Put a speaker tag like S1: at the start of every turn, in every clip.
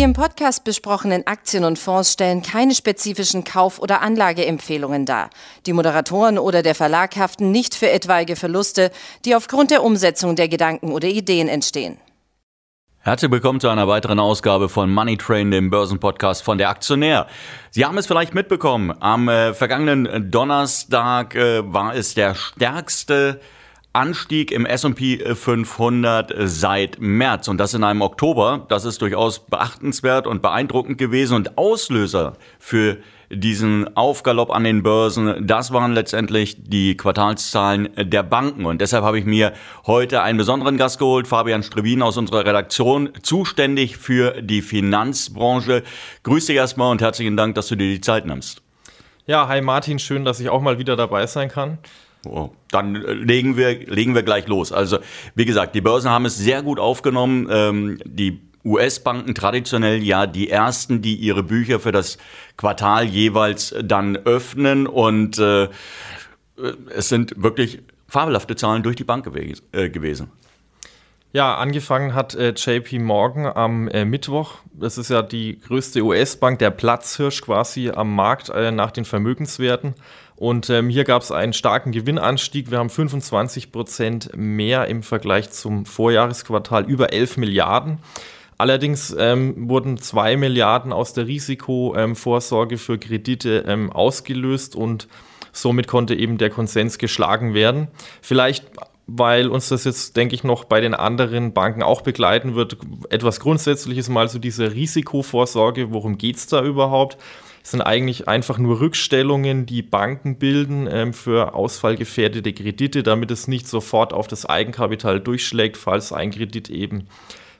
S1: Die im Podcast besprochenen Aktien und Fonds stellen keine spezifischen Kauf- oder Anlageempfehlungen dar. Die Moderatoren oder der Verlag haften nicht für etwaige Verluste, die aufgrund der Umsetzung der Gedanken oder Ideen entstehen.
S2: Herzlich willkommen zu einer weiteren Ausgabe von Money Train, dem Börsenpodcast von der Aktionär. Sie haben es vielleicht mitbekommen, am äh, vergangenen Donnerstag äh, war es der stärkste Anstieg im S&P 500 seit März und das in einem Oktober. Das ist durchaus beachtenswert und beeindruckend gewesen und Auslöser für diesen Aufgalopp an den Börsen, das waren letztendlich die Quartalszahlen der Banken. Und deshalb habe ich mir heute einen besonderen Gast geholt, Fabian Strebin aus unserer Redaktion, zuständig für die Finanzbranche. Grüß dich erstmal und herzlichen Dank, dass du dir die Zeit nimmst.
S3: Ja, hi Martin, schön, dass ich auch mal wieder dabei sein kann.
S2: Dann äh, legen wir, legen wir gleich los. Also, wie gesagt, die Börsen haben es sehr gut aufgenommen. Ähm, die US-Banken traditionell ja die ersten, die ihre Bücher für das Quartal jeweils dann öffnen. Und äh, es sind wirklich fabelhafte Zahlen durch die Bank gewes äh, gewesen.
S3: Ja, angefangen hat äh, JP Morgan am äh, Mittwoch. Das ist ja die größte US-Bank, der Platzhirsch quasi am Markt äh, nach den Vermögenswerten. Und ähm, hier gab es einen starken Gewinnanstieg. Wir haben 25 Prozent mehr im Vergleich zum Vorjahresquartal, über 11 Milliarden. Allerdings ähm, wurden 2 Milliarden aus der Risikovorsorge für Kredite ähm, ausgelöst und somit konnte eben der Konsens geschlagen werden. Vielleicht weil uns das jetzt, denke ich, noch bei den anderen Banken auch begleiten wird. Etwas Grundsätzliches mal zu dieser Risikovorsorge. Worum geht es da überhaupt? Es sind eigentlich einfach nur Rückstellungen, die Banken bilden ähm, für ausfallgefährdete Kredite, damit es nicht sofort auf das Eigenkapital durchschlägt, falls ein Kredit eben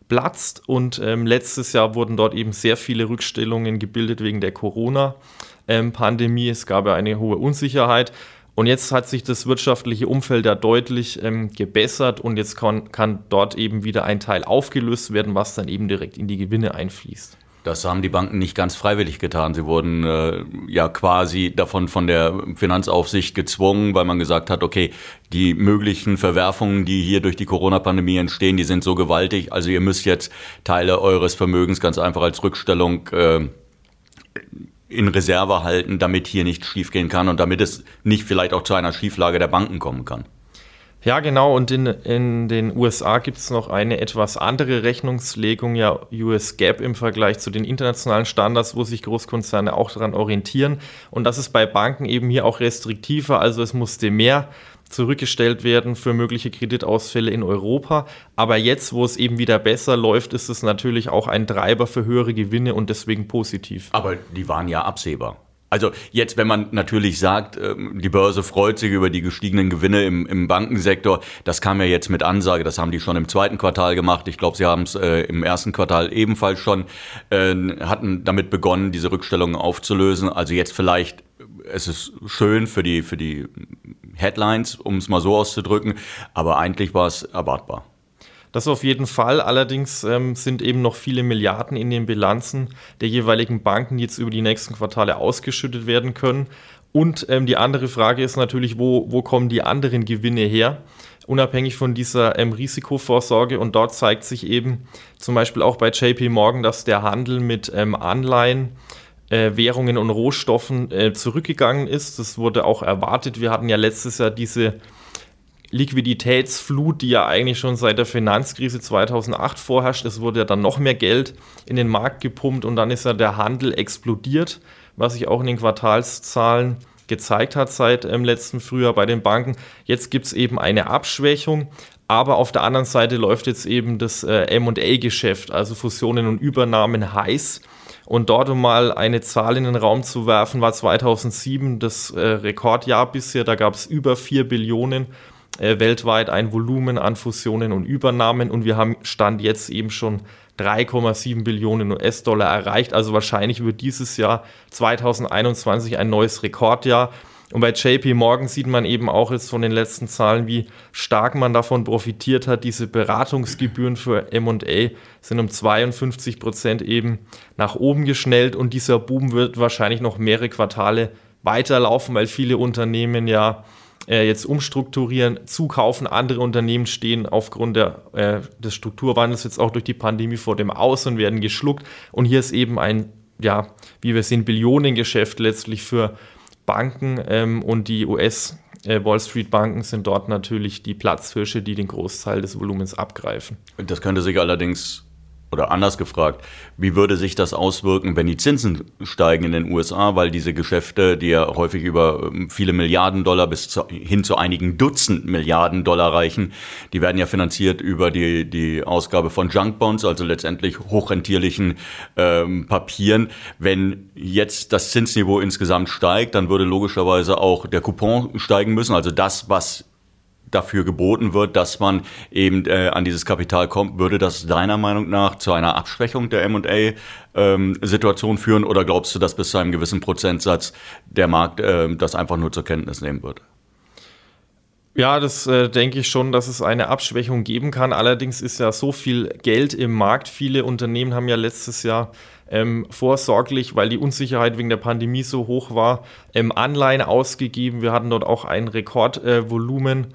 S3: platzt. Und ähm, letztes Jahr wurden dort eben sehr viele Rückstellungen gebildet wegen der Corona-Pandemie. Ähm, es gab ja eine hohe Unsicherheit. Und jetzt hat sich das wirtschaftliche Umfeld da deutlich ähm, gebessert und jetzt kann, kann dort eben wieder ein Teil aufgelöst werden, was dann eben direkt in die Gewinne einfließt.
S2: Das haben die Banken nicht ganz freiwillig getan. Sie wurden äh, ja quasi davon von der Finanzaufsicht gezwungen, weil man gesagt hat, okay, die möglichen Verwerfungen, die hier durch die Corona-Pandemie entstehen, die sind so gewaltig. Also ihr müsst jetzt Teile eures Vermögens ganz einfach als Rückstellung äh, in Reserve halten, damit hier nichts schiefgehen kann und damit es nicht vielleicht auch zu einer Schieflage der Banken kommen kann.
S3: Ja, genau. Und in, in den USA gibt es noch eine etwas andere Rechnungslegung, ja US GAAP im Vergleich zu den internationalen Standards, wo sich Großkonzerne auch daran orientieren. Und das ist bei Banken eben hier auch restriktiver. Also es musste mehr zurückgestellt werden für mögliche Kreditausfälle in Europa. Aber jetzt, wo es eben wieder besser läuft, ist es natürlich auch ein Treiber für höhere Gewinne und deswegen positiv.
S2: Aber die waren ja absehbar. Also jetzt, wenn man natürlich sagt, ähm, die Börse freut sich über die gestiegenen Gewinne im, im Bankensektor, das kam ja jetzt mit Ansage, das haben die schon im zweiten Quartal gemacht. Ich glaube, sie haben es äh, im ersten Quartal ebenfalls schon, äh, hatten damit begonnen, diese Rückstellungen aufzulösen. Also jetzt vielleicht, es ist schön für die, für die Headlines, um es mal so auszudrücken, aber eigentlich war es erwartbar.
S3: Das auf jeden Fall. Allerdings ähm, sind eben noch viele Milliarden in den Bilanzen der jeweiligen Banken, die jetzt über die nächsten Quartale ausgeschüttet werden können. Und ähm, die andere Frage ist natürlich, wo, wo kommen die anderen Gewinne her? Unabhängig von dieser ähm, Risikovorsorge. Und dort zeigt sich eben zum Beispiel auch bei JP Morgan, dass der Handel mit ähm, Anleihen äh, Währungen und Rohstoffen äh, zurückgegangen ist. Das wurde auch erwartet. Wir hatten ja letztes Jahr diese Liquiditätsflut, die ja eigentlich schon seit der Finanzkrise 2008 vorherrscht. Es wurde ja dann noch mehr Geld in den Markt gepumpt und dann ist ja der Handel explodiert, was sich auch in den Quartalszahlen gezeigt hat seit ähm, letzten Frühjahr bei den Banken. Jetzt gibt es eben eine Abschwächung, aber auf der anderen Seite läuft jetzt eben das äh, MA-Geschäft, also Fusionen und Übernahmen heiß. Und dort, um mal eine Zahl in den Raum zu werfen, war 2007 das äh, Rekordjahr bisher. Da gab es über 4 Billionen äh, weltweit ein Volumen an Fusionen und Übernahmen und wir haben Stand jetzt eben schon 3,7 Billionen US-Dollar erreicht. Also wahrscheinlich wird dieses Jahr 2021 ein neues Rekordjahr. Und bei JP Morgan sieht man eben auch jetzt von den letzten Zahlen, wie stark man davon profitiert hat. Diese Beratungsgebühren für MA sind um 52 Prozent eben nach oben geschnellt und dieser Boom wird wahrscheinlich noch mehrere Quartale weiterlaufen, weil viele Unternehmen ja äh, jetzt umstrukturieren, zukaufen. Andere Unternehmen stehen aufgrund der, äh, des Strukturwandels jetzt auch durch die Pandemie vor dem Aus und werden geschluckt. Und hier ist eben ein, ja, wie wir sehen, Billionengeschäft letztlich für Banken ähm, und die US- äh, Wall Street Banken sind dort natürlich die Platzhirsche, die den Großteil des Volumens abgreifen.
S2: Das könnte sich allerdings oder anders gefragt, wie würde sich das auswirken, wenn die Zinsen steigen in den USA, weil diese Geschäfte, die ja häufig über ähm, viele Milliarden Dollar bis zu, hin zu einigen Dutzend Milliarden Dollar reichen, die werden ja finanziert über die, die Ausgabe von Junkbonds, also letztendlich hochrentierlichen ähm, Papieren. Wenn jetzt das Zinsniveau insgesamt steigt, dann würde logischerweise auch der Coupon steigen müssen, also das, was dafür geboten wird, dass man eben äh, an dieses Kapital kommt, würde das deiner Meinung nach zu einer Abschwächung der M&A-Situation ähm, führen oder glaubst du, dass bis zu einem gewissen Prozentsatz der Markt äh, das einfach nur zur Kenntnis nehmen wird?
S3: Ja, das äh, denke ich schon, dass es eine Abschwächung geben kann. Allerdings ist ja so viel Geld im Markt. Viele Unternehmen haben ja letztes Jahr ähm, vorsorglich, weil die Unsicherheit wegen der Pandemie so hoch war, ähm, Anleihen ausgegeben. Wir hatten dort auch ein Rekordvolumen. Äh,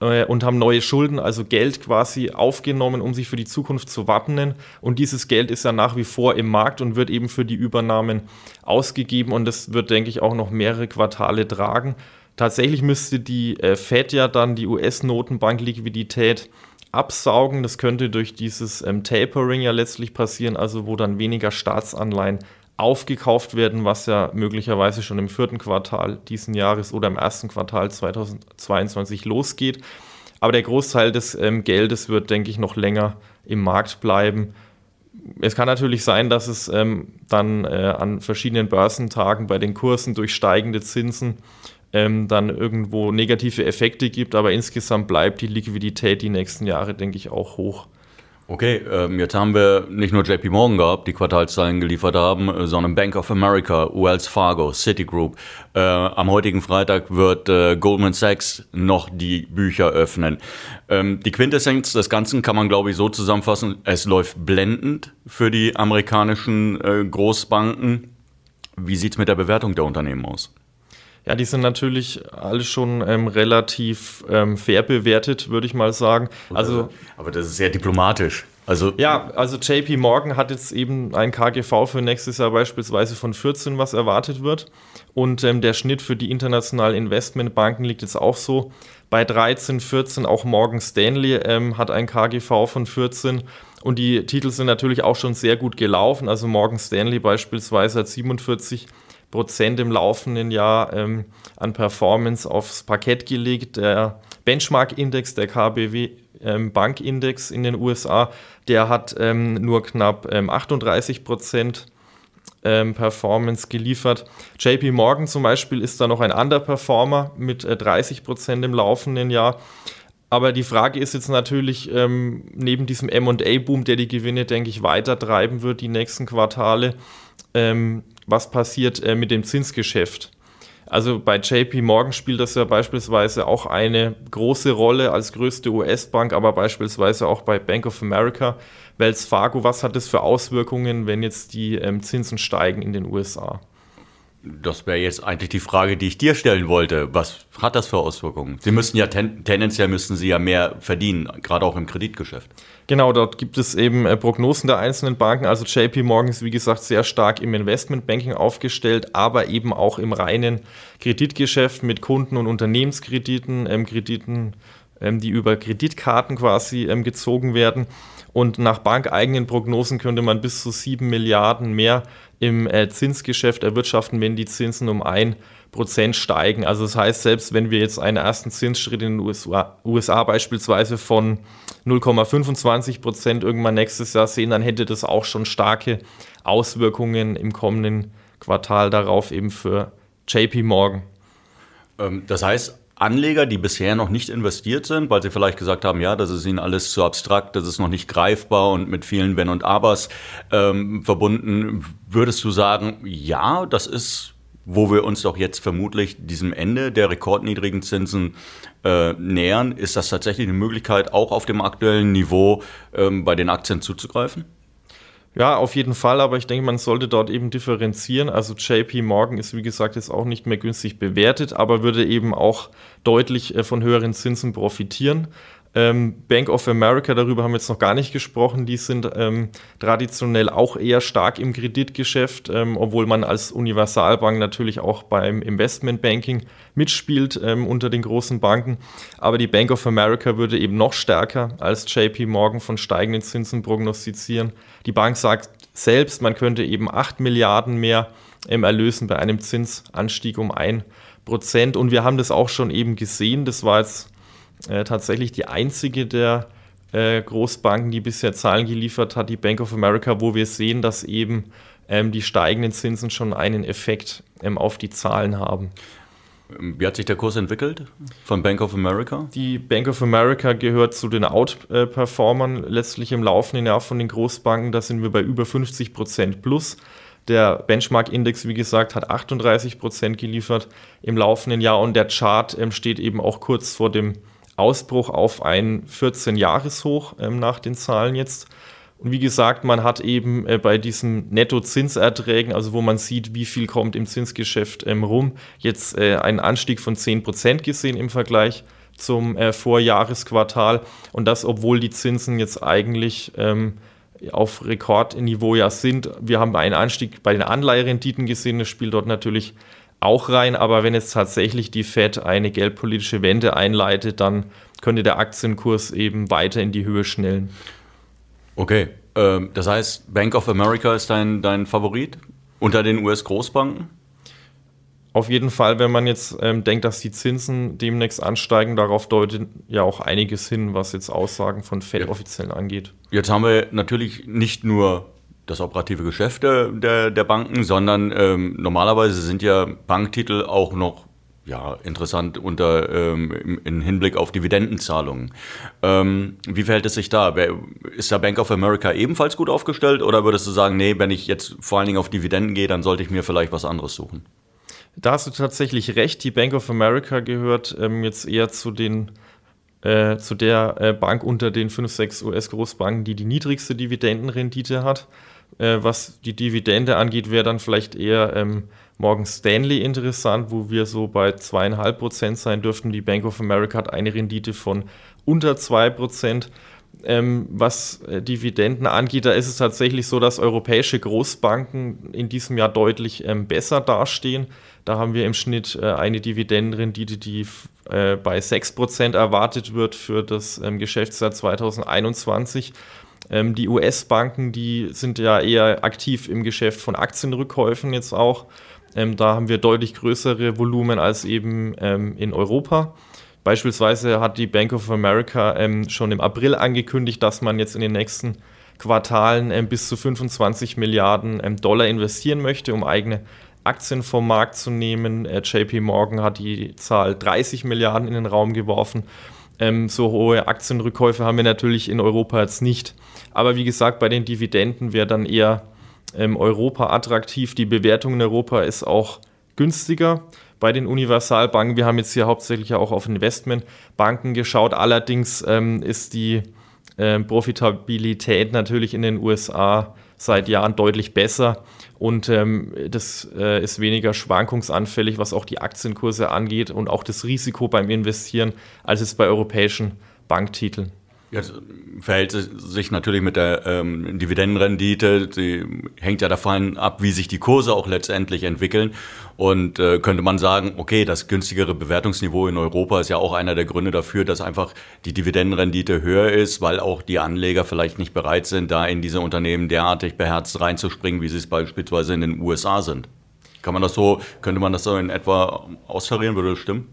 S3: und haben neue Schulden, also Geld quasi aufgenommen, um sich für die Zukunft zu wappnen. Und dieses Geld ist ja nach wie vor im Markt und wird eben für die Übernahmen ausgegeben und das wird, denke ich, auch noch mehrere Quartale tragen. Tatsächlich müsste die äh, Fed ja dann die US-Notenbank-Liquidität absaugen. Das könnte durch dieses ähm, Tapering ja letztlich passieren, also wo dann weniger Staatsanleihen aufgekauft werden, was ja möglicherweise schon im vierten Quartal diesen Jahres oder im ersten Quartal 2022 losgeht. Aber der Großteil des ähm, Geldes wird, denke ich, noch länger im Markt bleiben. Es kann natürlich sein, dass es ähm, dann äh, an verschiedenen Börsentagen bei den Kursen durch steigende Zinsen ähm, dann irgendwo negative Effekte gibt, aber insgesamt bleibt die Liquidität die nächsten Jahre, denke ich, auch hoch.
S2: Okay, ähm, jetzt haben wir nicht nur JP Morgan gehabt, die Quartalszahlen geliefert haben, äh, sondern Bank of America, Wells Fargo, Citigroup. Äh, am heutigen Freitag wird äh, Goldman Sachs noch die Bücher öffnen. Ähm, die Quintessenz des Ganzen kann man, glaube ich, so zusammenfassen. Es läuft blendend für die amerikanischen äh, Großbanken. Wie sieht's mit der Bewertung der Unternehmen aus?
S3: Ja, die sind natürlich alle schon ähm, relativ ähm, fair bewertet, würde ich mal sagen.
S2: Also, aber das ist sehr diplomatisch.
S3: Also ja, also JP Morgan hat jetzt eben ein KGV für nächstes Jahr beispielsweise von 14, was erwartet wird. Und ähm, der Schnitt für die internationalen Investmentbanken liegt jetzt auch so bei 13, 14. Auch Morgan Stanley ähm, hat ein KGV von 14. Und die Titel sind natürlich auch schon sehr gut gelaufen. Also Morgan Stanley beispielsweise hat 47 Prozent im laufenden Jahr ähm, an Performance aufs Parkett gelegt. Der Benchmark-Index, der KBW ähm, Bankindex in den USA, der hat ähm, nur knapp 38 ähm, Prozent ähm, Performance geliefert. JP Morgan zum Beispiel ist da noch ein Underperformer mit äh, 30 Prozent im laufenden Jahr. Aber die Frage ist jetzt natürlich, ähm, neben diesem MA-Boom, der die Gewinne, denke ich, weiter treiben wird, die nächsten Quartale, ähm, was passiert äh, mit dem Zinsgeschäft. Also bei JP Morgan spielt das ja beispielsweise auch eine große Rolle als größte US-Bank, aber beispielsweise auch bei Bank of America, Wells Fargo. Was hat das für Auswirkungen, wenn jetzt die ähm, Zinsen steigen in den USA?
S2: Das wäre jetzt eigentlich die Frage, die ich dir stellen wollte. Was hat das für Auswirkungen? Sie müssen ja ten, tendenziell müssten Sie ja mehr verdienen, gerade auch im Kreditgeschäft.
S3: Genau, dort gibt es eben äh, Prognosen der einzelnen Banken. Also JP Morgan ist wie gesagt sehr stark im Investmentbanking aufgestellt, aber eben auch im reinen Kreditgeschäft mit Kunden- und Unternehmenskrediten, ähm, Krediten, die über Kreditkarten quasi ähm, gezogen werden. Und nach bankeigenen Prognosen könnte man bis zu sieben Milliarden mehr im äh, Zinsgeschäft erwirtschaften, wenn die Zinsen um ein Prozent steigen. Also das heißt, selbst wenn wir jetzt einen ersten Zinsschritt in den USA, USA beispielsweise von 0,25 Prozent irgendwann nächstes Jahr sehen, dann hätte das auch schon starke Auswirkungen im kommenden Quartal darauf eben für JP Morgan.
S2: Ähm, das heißt, Anleger, die bisher noch nicht investiert sind, weil sie vielleicht gesagt haben, ja, das ist ihnen alles zu abstrakt, das ist noch nicht greifbar und mit vielen Wenn und Abers ähm, verbunden, würdest du sagen, ja, das ist, wo wir uns doch jetzt vermutlich diesem Ende der rekordniedrigen Zinsen äh, nähern, ist das tatsächlich eine Möglichkeit, auch auf dem aktuellen Niveau ähm, bei den Aktien zuzugreifen?
S3: Ja, auf jeden Fall, aber ich denke, man sollte dort eben differenzieren. Also JP Morgan ist, wie gesagt, jetzt auch nicht mehr günstig bewertet, aber würde eben auch deutlich äh, von höheren Zinsen profitieren. Ähm, Bank of America, darüber haben wir jetzt noch gar nicht gesprochen, die sind ähm, traditionell auch eher stark im Kreditgeschäft, ähm, obwohl man als Universalbank natürlich auch beim Investmentbanking mitspielt ähm, unter den großen Banken. Aber die Bank of America würde eben noch stärker als JP Morgan von steigenden Zinsen prognostizieren. Die Bank sagt selbst, man könnte eben 8 Milliarden mehr ähm, erlösen bei einem Zinsanstieg um 1 Prozent. Und wir haben das auch schon eben gesehen, das war jetzt äh, tatsächlich die einzige der äh, Großbanken, die bisher Zahlen geliefert hat, die Bank of America, wo wir sehen, dass eben ähm, die steigenden Zinsen schon einen Effekt ähm, auf die Zahlen haben.
S2: Wie hat sich der Kurs entwickelt von Bank of America?
S3: Die Bank of America gehört zu den Outperformern letztlich im laufenden Jahr von den Großbanken. Da sind wir bei über 50 Prozent plus. Der Benchmark-Index, wie gesagt, hat 38 Prozent geliefert im laufenden Jahr und der Chart ähm, steht eben auch kurz vor dem Ausbruch auf ein 14-Jahres-Hoch ähm, nach den Zahlen jetzt. Und wie gesagt, man hat eben äh, bei diesen Netto-Zinserträgen, also wo man sieht, wie viel kommt im Zinsgeschäft ähm, rum, jetzt äh, einen Anstieg von 10% gesehen im Vergleich zum äh, Vorjahresquartal. Und das, obwohl die Zinsen jetzt eigentlich ähm, auf Rekordniveau ja sind. Wir haben einen Anstieg bei den Anleiherenditen gesehen, das spielt dort natürlich auch rein, aber wenn jetzt tatsächlich die Fed eine geldpolitische Wende einleitet, dann könnte der Aktienkurs eben weiter in die Höhe schnellen.
S2: Okay, ähm, das heißt, Bank of America ist dein, dein Favorit unter den US-Großbanken?
S3: Auf jeden Fall, wenn man jetzt ähm, denkt, dass die Zinsen demnächst ansteigen, darauf deutet ja auch einiges hin, was jetzt Aussagen von Fed-Offiziellen ja. angeht.
S2: Jetzt haben wir natürlich nicht nur das operative Geschäft der, der, der Banken, sondern ähm, normalerweise sind ja Banktitel auch noch ja, interessant unter ähm, im, Hinblick auf Dividendenzahlungen. Ähm, wie verhält es sich da? Ist da Bank of America ebenfalls gut aufgestellt oder würdest du sagen, nee, wenn ich jetzt vor allen Dingen auf Dividenden gehe, dann sollte ich mir vielleicht was anderes suchen?
S3: Da hast du tatsächlich recht. Die Bank of America gehört ähm, jetzt eher zu den äh, zu der äh, Bank unter den fünf, sechs US-Großbanken, die die niedrigste Dividendenrendite hat. Äh, was die Dividende angeht, wäre dann vielleicht eher ähm, Morgan Stanley interessant, wo wir so bei zweieinhalb Prozent sein dürften. Die Bank of America hat eine Rendite von unter zwei Prozent. Ähm, was äh, Dividenden angeht, da ist es tatsächlich so, dass europäische Großbanken in diesem Jahr deutlich ähm, besser dastehen. Da haben wir im Schnitt äh, eine Dividendenrendite, die äh, bei 6% erwartet wird für das ähm, Geschäftsjahr 2021. Ähm, die US-Banken, die sind ja eher aktiv im Geschäft von Aktienrückkäufen jetzt auch. Ähm, da haben wir deutlich größere Volumen als eben ähm, in Europa. Beispielsweise hat die Bank of America ähm, schon im April angekündigt, dass man jetzt in den nächsten Quartalen ähm, bis zu 25 Milliarden ähm, Dollar investieren möchte, um eigene Aktien vom Markt zu nehmen. Äh, JP Morgan hat die Zahl 30 Milliarden in den Raum geworfen. Ähm, so hohe Aktienrückkäufe haben wir natürlich in Europa jetzt nicht. Aber wie gesagt, bei den Dividenden wäre dann eher ähm, Europa attraktiv. Die Bewertung in Europa ist auch günstiger bei den Universalbanken. Wir haben jetzt hier hauptsächlich auch auf Investmentbanken geschaut. Allerdings ähm, ist die äh, Profitabilität natürlich in den USA seit Jahren deutlich besser und ähm, das äh, ist weniger schwankungsanfällig, was auch die Aktienkurse angeht und auch das Risiko beim Investieren, als es bei europäischen Banktiteln.
S2: Jetzt verhält sich natürlich mit der ähm, Dividendenrendite. Sie hängt ja davon ab, wie sich die Kurse auch letztendlich entwickeln. Und äh, könnte man sagen, okay, das günstigere Bewertungsniveau in Europa ist ja auch einer der Gründe dafür, dass einfach die Dividendenrendite höher ist, weil auch die Anleger vielleicht nicht bereit sind, da in diese Unternehmen derartig beherzt reinzuspringen, wie sie es beispielsweise in den USA sind. Kann man das so, könnte man das so in etwa austarieren, würde das stimmen?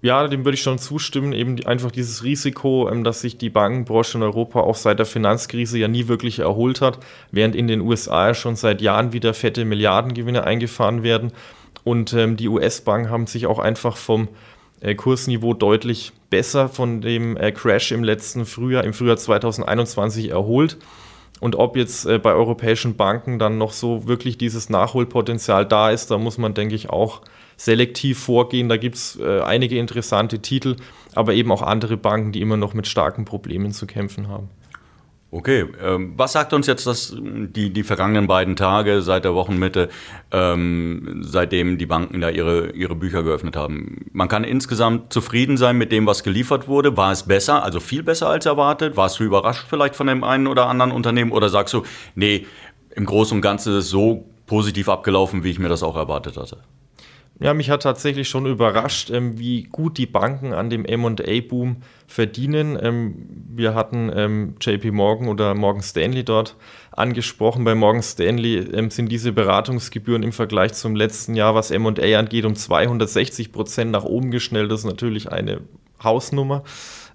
S3: Ja, dem würde ich schon zustimmen. Eben einfach dieses Risiko, ähm, dass sich die Bankenbranche in Europa auch seit der Finanzkrise ja nie wirklich erholt hat, während in den USA schon seit Jahren wieder fette Milliardengewinne eingefahren werden. Und ähm, die US-Banken haben sich auch einfach vom äh, Kursniveau deutlich besser von dem äh, Crash im letzten Frühjahr, im Frühjahr 2021 erholt. Und ob jetzt äh, bei europäischen Banken dann noch so wirklich dieses Nachholpotenzial da ist, da muss man, denke ich, auch selektiv vorgehen. Da gibt es äh, einige interessante Titel, aber eben auch andere Banken, die immer noch mit starken Problemen zu kämpfen haben.
S2: Okay, ähm, was sagt uns jetzt das, die, die vergangenen beiden Tage seit der Wochenmitte, ähm, seitdem die Banken da ihre, ihre Bücher geöffnet haben? Man kann insgesamt zufrieden sein mit dem, was geliefert wurde. War es besser, also viel besser als erwartet? Warst du überrascht vielleicht von dem einen oder anderen Unternehmen oder sagst du, nee, im Großen und Ganzen ist es so positiv abgelaufen, wie ich mir das auch erwartet hatte?
S3: Ja, mich hat tatsächlich schon überrascht, ähm, wie gut die Banken an dem MA-Boom verdienen. Ähm, wir hatten ähm, JP Morgan oder Morgan Stanley dort angesprochen. Bei Morgan Stanley sind diese Beratungsgebühren im Vergleich zum letzten Jahr, was MA angeht, um 260 Prozent nach oben geschnellt. Das ist natürlich eine Hausnummer.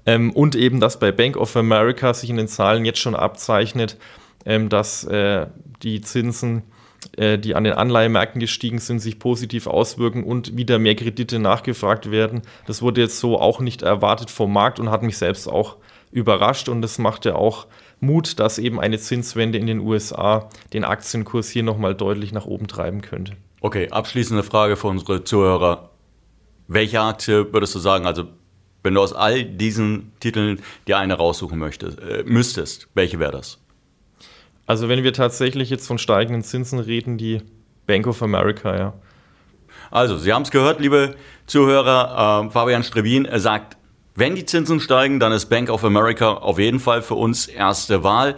S3: Und eben, dass bei Bank of America sich in den Zahlen jetzt schon abzeichnet, dass äh, die Zinsen die an den Anleihemärkten gestiegen sind, sich positiv auswirken und wieder mehr Kredite nachgefragt werden. Das wurde jetzt so auch nicht erwartet vom Markt und hat mich selbst auch überrascht und das machte auch Mut, dass eben eine Zinswende in den USA den Aktienkurs hier nochmal deutlich nach oben treiben könnte.
S2: Okay, abschließende Frage für unsere Zuhörer. Welche Aktie würdest du sagen, also wenn du aus all diesen Titeln dir eine raussuchen möchtest, äh, müsstest, welche wäre das?
S3: Also wenn wir tatsächlich jetzt von steigenden Zinsen reden, die Bank of America, ja.
S2: Also, Sie haben es gehört, liebe Zuhörer, äh, Fabian Strebin sagt, wenn die Zinsen steigen, dann ist Bank of America auf jeden Fall für uns erste Wahl.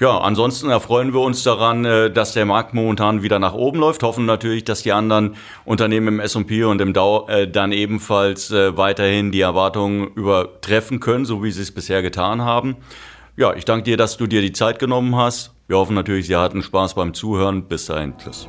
S2: Ja, ansonsten erfreuen wir uns daran, äh, dass der Markt momentan wieder nach oben läuft. Hoffen natürlich, dass die anderen Unternehmen im S&P und im Dow äh, dann ebenfalls äh, weiterhin die Erwartungen übertreffen können, so wie sie es bisher getan haben. Ja, ich danke dir, dass du dir die Zeit genommen hast. Wir hoffen natürlich, Sie hatten Spaß beim Zuhören. Bis dahin, tschüss.